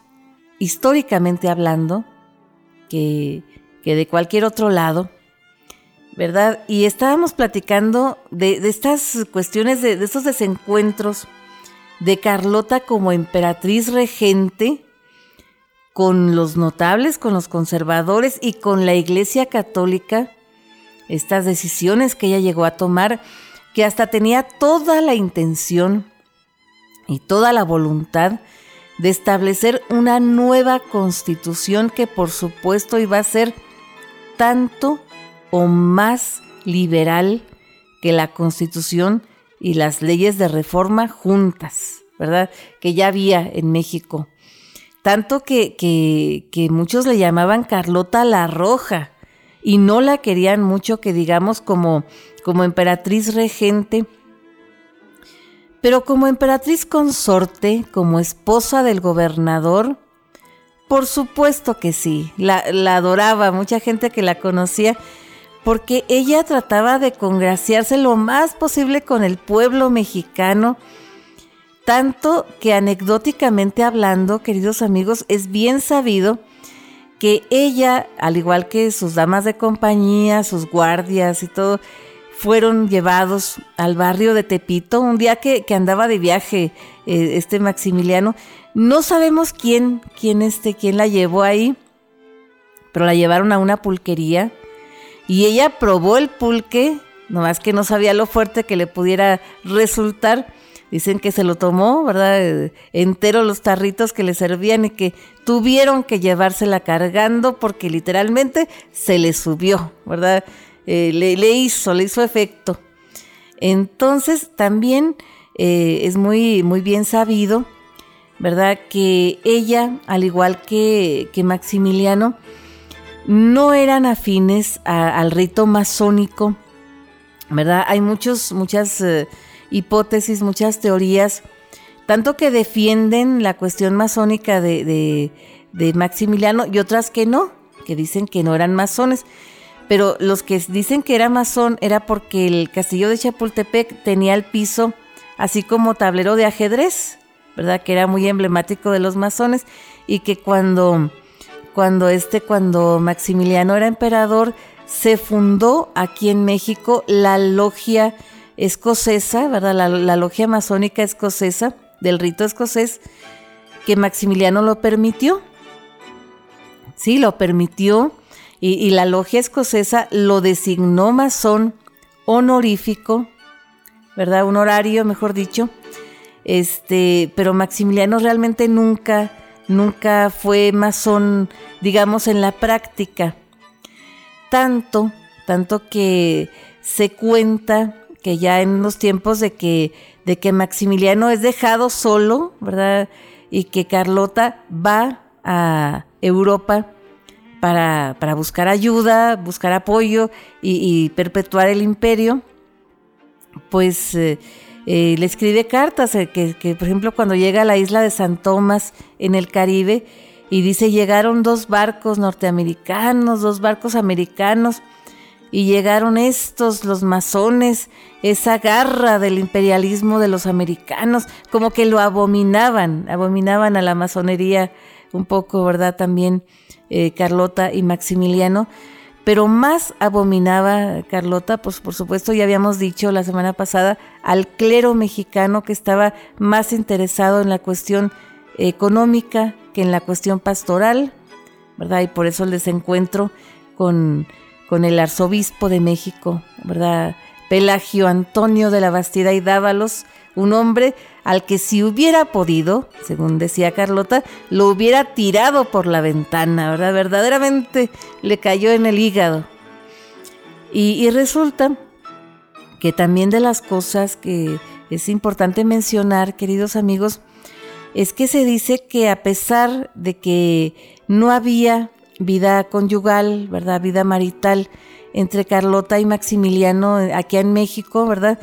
históricamente hablando, que, que de cualquier otro lado. ¿verdad? Y estábamos platicando de, estas cuestiones, de, de estos desencuentros de Carlota como emperatriz regente con los notables, con los conservadores y con la Iglesia Católica, estas decisiones que ella llegó a tomar, que hasta tenía toda la intención y toda la voluntad de establecer una nueva constitución que por supuesto iba a ser tanto o más liberal que la constitución y las leyes de reforma juntas, ¿verdad? Que ya había en México. Tanto que, que, muchos le llamaban Carlota la Roja y no la querían mucho, que digamos como, como emperatriz regente. Pero como emperatriz consorte, como esposa del gobernador, por supuesto que sí, la, la, adoraba, mucha gente que la conocía, porque ella trataba de congraciarse lo más posible con el pueblo mexicano tanto que anecdóticamente hablando, queridos amigos, es bien sabido que ella, al igual que sus damas de compañía, sus guardias y todo, fueron llevados al barrio de Tepito un día que, andaba de viaje eh, este Maximiliano. No sabemos quién, quién, este, quién la llevó ahí, pero la llevaron a una pulquería y ella probó el pulque, nomás que no sabía lo fuerte que le pudiera resultar Dicen que se lo tomó, ¿verdad? Entero los tarritos que le servían y que tuvieron que llevársela cargando porque literalmente se le subió, ¿verdad? Eh, le, hizo, le hizo efecto. Entonces también eh, es muy, muy bien sabido, ¿verdad? Que ella, al igual que, que Maximiliano, no eran afines al rito masónico, ¿verdad? Hay muchos, muchas... Eh, hipótesis, muchas teorías, tanto que defienden la cuestión masónica de, Maximiliano y otras que no, que dicen que no eran masones. Pero los que dicen que era masón era porque el castillo de Chapultepec tenía el piso así como tablero de ajedrez, ¿verdad? Que era muy emblemático de los masones y que cuando cuando este cuando Maximiliano era emperador se fundó aquí en México la logia escocesa, ¿verdad? La, logia masónica escocesa, del rito escocés, que Maximiliano lo permitió. Sí, lo permitió y, la logia escocesa lo designó masón honorífico, ¿verdad? Un horario, mejor dicho. Este, pero Maximiliano realmente nunca, nunca fue masón, digamos, en la práctica. Tanto, tanto que se cuenta que ya en los tiempos de que, de que Maximiliano es dejado solo, ¿verdad? Y que Carlota va a Europa para, buscar ayuda, buscar apoyo y, perpetuar el imperio, pues eh, eh, le escribe cartas, eh, que, por ejemplo cuando llega a la isla de San Tomás en el Caribe y dice llegaron dos barcos norteamericanos, dos barcos americanos, y llegaron estos, los masones, esa garra del imperialismo de los americanos, como que lo abominaban, abominaban a la masonería un poco, ¿verdad? También eh, Carlota y Maximiliano, pero más abominaba Carlota, pues por supuesto ya habíamos dicho la semana pasada, al clero mexicano que estaba más interesado en la cuestión económica que en la cuestión pastoral, ¿verdad? Y por eso el desencuentro con con el arzobispo de México, ¿verdad? Pelagio Antonio de la Bastida y Dávalos, un hombre al que si hubiera podido, según decía Carlota, lo hubiera tirado por la ventana, ¿verdad? Verdaderamente le cayó en el hígado. Y, y resulta que también de las cosas que es importante mencionar, queridos amigos, es que se dice que a pesar de que no había vida conyugal, ¿verdad? Vida marital entre Carlota y Maximiliano eh, aquí en México, ¿verdad?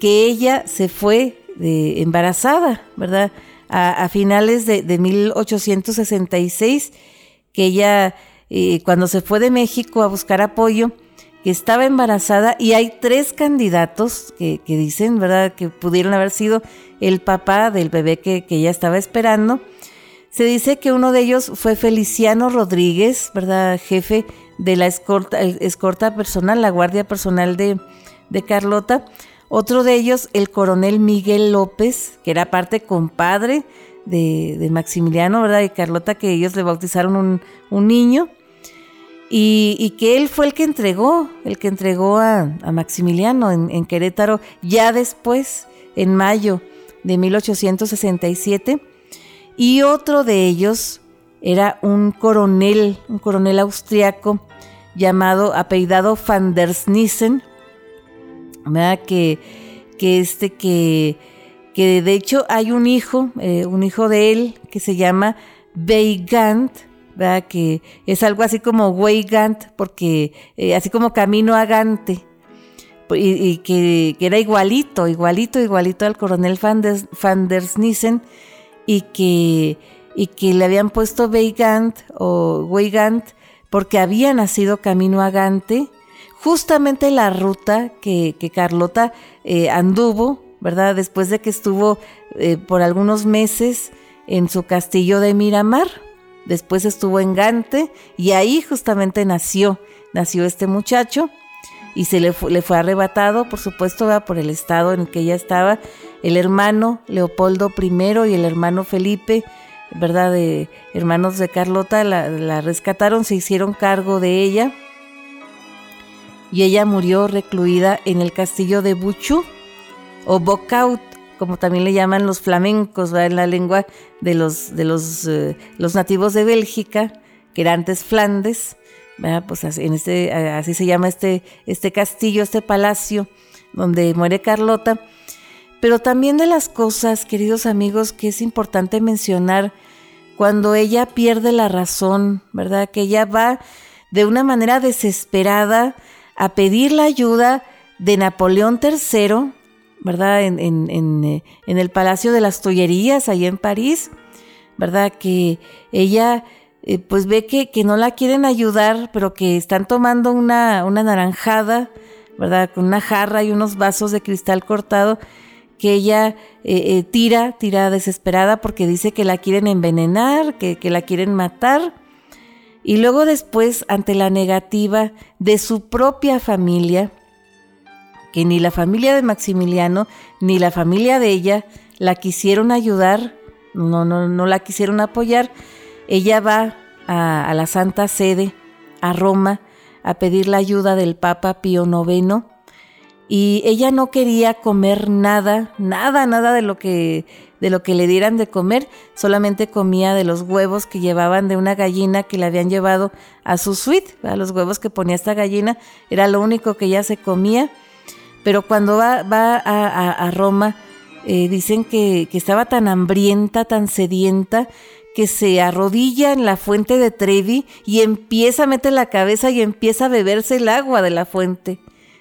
Que ella se fue embarazada, ¿verdad? A, finales de, 1866, que ella, eh, cuando se fue de México a buscar apoyo, que estaba embarazada y hay tres candidatos que, dicen, ¿verdad?, que pudieron haber sido el papá del bebé que, que ella estaba esperando se dice que uno de ellos fue Feliciano Rodríguez, ¿verdad? Jefe de la escorta, escorta personal, la guardia personal de, de Carlota. Otro de ellos, el coronel Miguel López, que era parte compadre de, Maximiliano, ¿verdad? Y Carlota, que ellos le bautizaron un, niño. Y, que él fue el que entregó, el que entregó a, Maximiliano en, Querétaro, ya después, en mayo de 1867. Y otro de ellos era un coronel, un coronel austriaco llamado, apellidado van der Snissen. Que, que este que que de hecho hay un hijo, eh, un hijo de él que se llama Weigand, que es algo así como Weigand, porque eh, así como camino a Gante, y, que, era igualito, igualito, igualito al coronel van der, Snissen, y que, y que le habían puesto Weigand o Weigand porque había nacido camino a Gante, justamente la ruta que, Carlota eh, anduvo ¿verdad? Después de que estuvo eh, por algunos meses en su castillo de Miramar, después estuvo en Gante y ahí justamente nació, nació este muchacho y se le, fue arrebatado, por supuesto, por el estado en que ella estaba, el hermano Leopoldo I y el hermano Felipe, ¿verdad? De hermanos de Carlota, la, la rescataron, se hicieron cargo de ella y ella murió recluida en el castillo de Buchu, o bocaut, como también le llaman los flamencos, en la lengua de los, de los, eh, los nativos de Bélgica, que era antes Flandes, pues así, en este, así se llama este, este castillo, este palacio donde muere Carlota. Pero también de las cosas, queridos amigos, que es importante mencionar cuando ella pierde la razón, ¿verdad? Que ella va de una manera desesperada a pedir la ayuda de Napoleón III, ¿verdad? En, en, eh, en, el Palacio de las Tullerías, ahí en París, ¿verdad? Que ella eh, pues ve que, que, no la quieren ayudar, pero que están tomando una, una naranjada, ¿verdad? Con una jarra y unos vasos de cristal cortado que ella eh, tira, tira desesperada porque dice que la quieren envenenar, que, que la quieren matar. Y luego después, ante la negativa de su propia familia, que ni la familia de Maximiliano ni la familia de ella la quisieron ayudar, no, no, no la quisieron apoyar. Ella va a, la Santa Sede, a Roma, a pedir la ayuda del Papa Pío IX y ella no quería comer nada, nada, nada de lo que de lo que le dieran de comer, solamente comía de los huevos que llevaban de una gallina que le habían llevado a su suite, a los huevos que ponía esta gallina, era lo único que ella se comía pero cuando va, va a, Roma, eh, dicen que, estaba tan hambrienta, tan sedienta, que se arrodilla en la fuente de Trevi y empieza a meter la cabeza y empieza a beberse el agua de la fuente.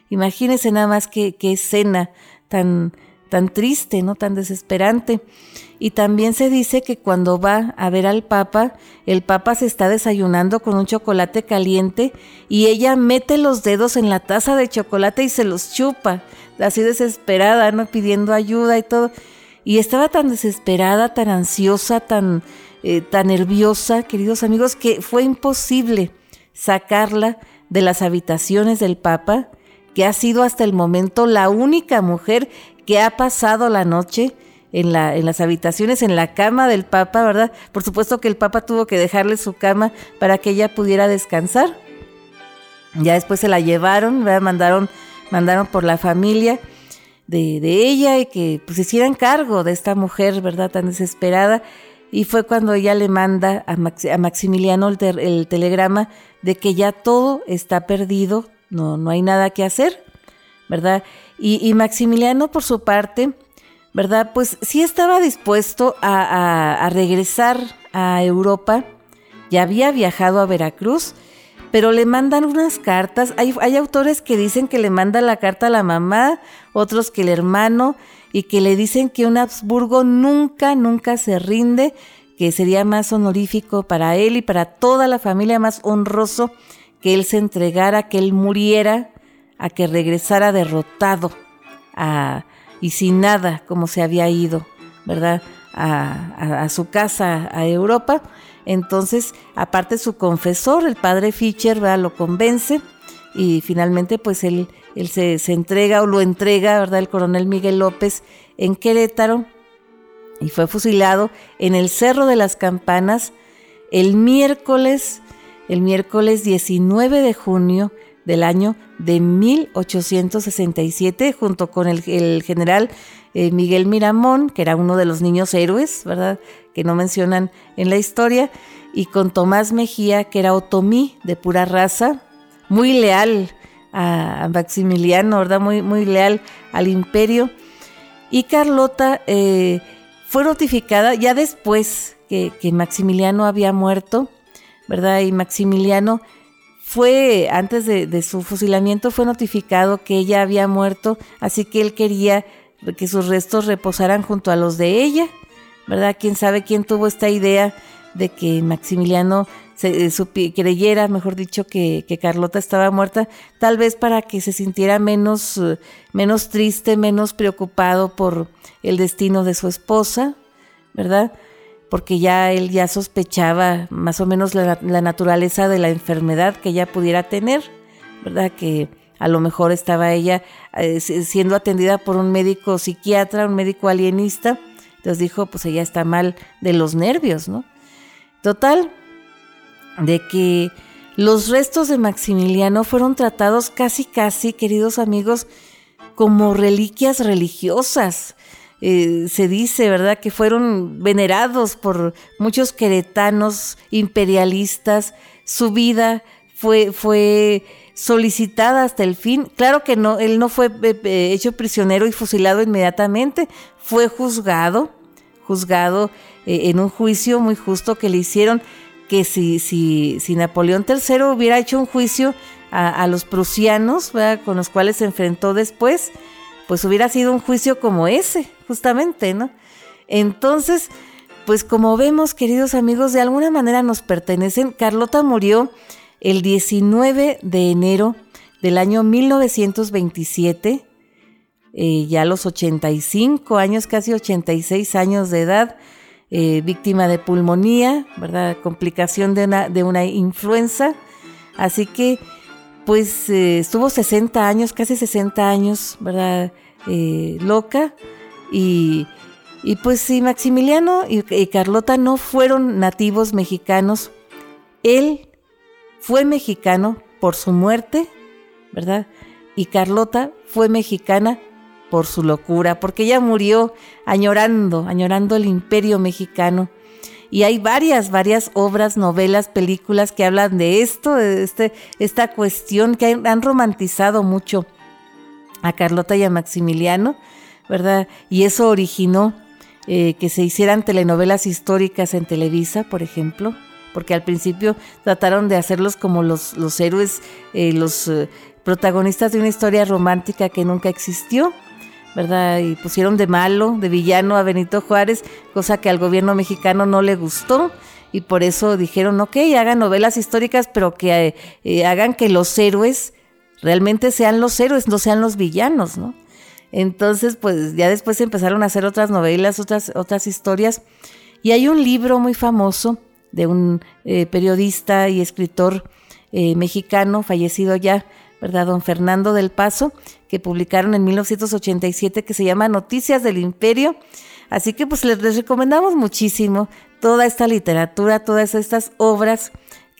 Imagínense nada más qué, qué escena tan, tan triste, ¿no? Tan desesperante. Y también se dice que cuando va a ver al Papa, el Papa se está desayunando con un chocolate caliente y ella mete los dedos en la taza de chocolate y se los chupa, así desesperada, ¿no? Pidiendo ayuda y todo. Y estaba tan desesperada, tan ansiosa, tan, eh, tan nerviosa, queridos amigos, que fue imposible sacarla de las habitaciones del Papa, que ha sido hasta el momento la única mujer que ha pasado la noche en, la, en las habitaciones, en la cama del Papa, ¿verdad? Por supuesto que el Papa tuvo que dejarle su cama para que ella pudiera descansar. Ya después se la llevaron, ¿verdad? Mandaron, mandaron por la familia de, ella y que pues hicieran cargo de esta mujer, ¿verdad? Tan desesperada. Y fue cuando ella le manda a, Maximiliano el, telegrama de que ya todo está perdido, no, no hay nada que hacer, ¿verdad? Y, Maximiliano, por su parte, ¿verdad? Pues sí estaba dispuesto a, regresar a Europa, ya había viajado a Veracruz, pero le mandan unas cartas. Hay, hay, autores que dicen que le manda la carta a la mamá, otros que el hermano, y que le dicen que un Habsburgo nunca, nunca se rinde, que sería más honorífico para él y para toda la familia, más honroso que él se entregara, que él muriera a que regresara derrotado y sin nada como se había ido, ¿verdad? A, su casa, a Europa. Entonces, aparte su confesor, el padre Fischer, ¿verdad? lo convence y finalmente pues él, él se, se, entrega o lo entrega, ¿verdad? El coronel Miguel López en Querétaro y fue fusilado en el Cerro de las Campanas el miércoles, el miércoles 19 de junio del año de 1867, junto con el, general eh, Miguel Miramón, que era uno de los niños héroes, ¿verdad? Que no mencionan en la historia, y con Tomás Mejía, que era otomí de pura raza, muy leal a, Maximiliano, ¿verdad? Muy, muy leal al imperio. Y Carlota eh, fue notificada ya después que, Maximiliano había muerto, ¿verdad? Y Maximiliano fue, antes de, su fusilamiento, fue notificado que ella había muerto, así que él quería que sus restos reposaran junto a los de ella, ¿verdad? Quién sabe quién tuvo esta idea de que Maximiliano se, eh, creyera, mejor dicho, que, Carlota estaba muerta, tal vez para que se sintiera menos, eh, menos triste, menos preocupado por el destino de su esposa, ¿verdad? Porque ya él ya sospechaba más o menos la, naturaleza de la enfermedad que ella pudiera tener, ¿verdad? Que a lo mejor estaba ella eh, siendo atendida por un médico psiquiatra, un médico alienista, entonces dijo, pues ella está mal de los nervios, ¿no? Total, de que los restos de Maximiliano fueron tratados casi, casi, queridos amigos, como reliquias religiosas. Eh, se dice, ¿verdad?, que fueron venerados por muchos queretanos imperialistas. Su vida fue, fue solicitada hasta el fin. Claro que no, él no fue eh, eh, hecho prisionero y fusilado inmediatamente, fue juzgado, juzgado en un juicio muy justo que le hicieron que si, si, si Napoleón III hubiera hecho un juicio a, los prusianos, con los cuales se enfrentó después, pues hubiera sido un juicio como ese, justamente, ¿no? Entonces, pues como vemos, queridos amigos, de alguna manera nos pertenecen. Carlota murió el 19 de enero del año 1927, eh, ya a los 85 años, casi 86 años de edad. Eh, víctima de pulmonía, ¿verdad? Complicación de una, de una influenza. Así que, pues, eh, estuvo 60 años, casi 60 años, ¿verdad? Eh, loca. Y, y, pues sí, Maximiliano y, y Carlota no fueron nativos mexicanos. Él fue mexicano por su muerte, ¿verdad? Y Carlota fue mexicana por su locura, porque ella murió añorando, añorando el imperio mexicano. Y hay varias, varias obras, novelas, películas que hablan de esto, de este, esta cuestión que han, romantizado mucho a Carlota y a Maximiliano, ¿verdad? Y eso originó eh, que se hicieran telenovelas históricas en Televisa, por ejemplo, porque al principio trataron de hacerlos como los, los héroes, eh, los eh, protagonistas de una historia romántica que nunca existió. ¿verdad? Y pusieron de malo, de villano a Benito Juárez, cosa que al gobierno mexicano no le gustó. Y por eso dijeron, ok, hagan novelas históricas, pero que hagan que los héroes realmente sean los héroes, no sean los villanos, ¿no? Entonces, pues ya después empezaron a hacer otras novelas, otras, otras historias. Y hay un libro muy famoso de un eh, periodista y escritor mexicano, fallecido ya, ¿verdad? Don Fernando del Paso, que publicaron en 1987 que se llama Noticias del Imperio. Así que pues les, recomendamos muchísimo toda esta literatura, todas estas obras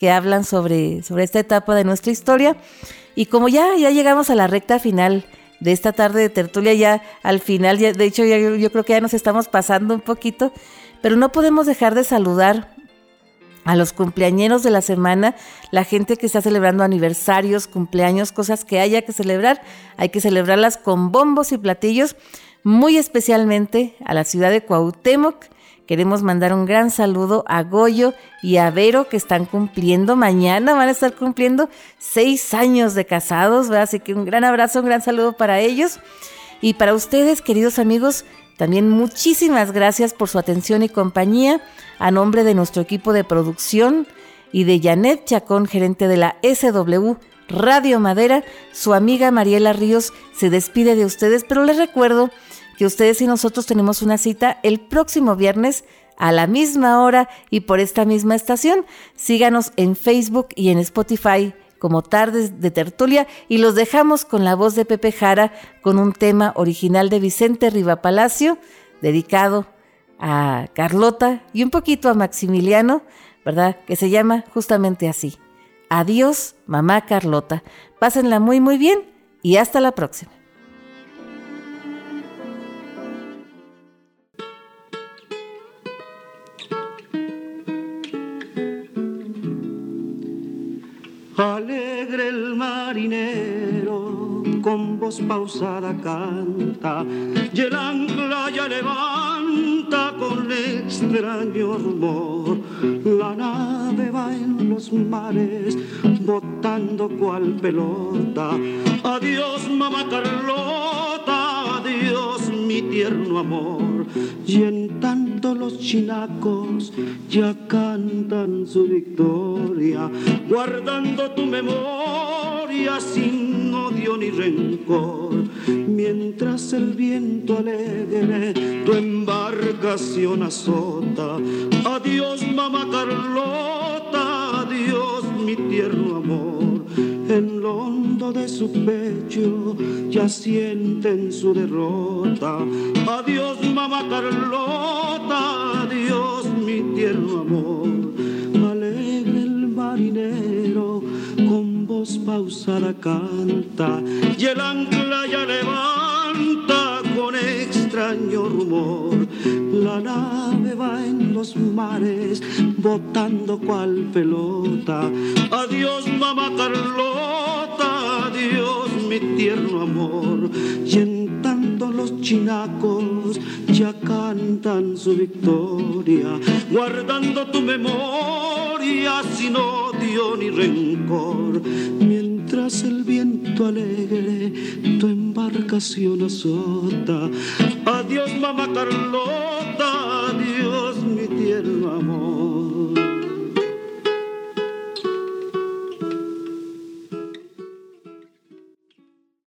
que hablan sobre, sobre esta etapa de nuestra historia. Y como ya, ya llegamos a la recta final de esta tarde de tertulia, ya al final, ya, de hecho yo, yo creo que ya nos estamos pasando un poquito, pero no podemos dejar de saludar a los cumpleañeros de la semana, la gente que está celebrando aniversarios, cumpleaños, cosas que haya que celebrar, hay que celebrarlas con bombos y platillos, muy especialmente a la ciudad de Cuauhtémoc. Queremos mandar un gran saludo a Goyo y a Vero que están cumpliendo mañana, van a estar cumpliendo seis años de casados, así que un gran abrazo, un gran saludo para ellos. Y para ustedes, queridos amigos, también muchísimas gracias por su atención y compañía a nombre de nuestro equipo de producción y de Janet Chacón, gerente de la SW Radio Madera. Su amiga Mariela Ríos se despide de ustedes, pero les recuerdo que ustedes y nosotros tenemos una cita el próximo viernes a la misma hora y por esta misma estación. Síganos en Facebook y en Spotify como Tardes de Tertulia y los dejamos con la voz de Pepe Jara con un tema original de Vicente Riva Palacio dedicado a Carlota y un poquito a Maximiliano, ¿verdad? Que se llama justamente así. Adiós, mamá Carlota. Pásenla muy muy bien y hasta la próxima. Alegre el marinero, con voz pausada canta, y el ancla ya levanta con extraño rumor. La nave va en los mares, botando cual pelota. Adiós, mamá Carlota, adiós, mi tierno amor. Y en tanto los chinacos ya cantan su victoria, guardando tu memoria sin odio ni rencor. Mientras el viento alegre tu embarcación azota. Adiós, mamá Carlota, adiós, mi tierno amor en lo hondo de su pecho ya sienten su derrota. Adiós, mamá Carlota, adiós, mi tierno amor. Alegre el marinero, con voz pausada canta, y el ancla ya levanta con extraño rumor. La nave va en los mares, botando cual pelota. Adiós, mamá Carlota, adiós, mi tierno amor. Y en tanto los chinacos ya cantan su victoria, guardando tu memoria sin odio ni rencor. Mientras el viento alegre tu embarcación azota. Adiós, mamá Carlota, adiós, mi tierno amor.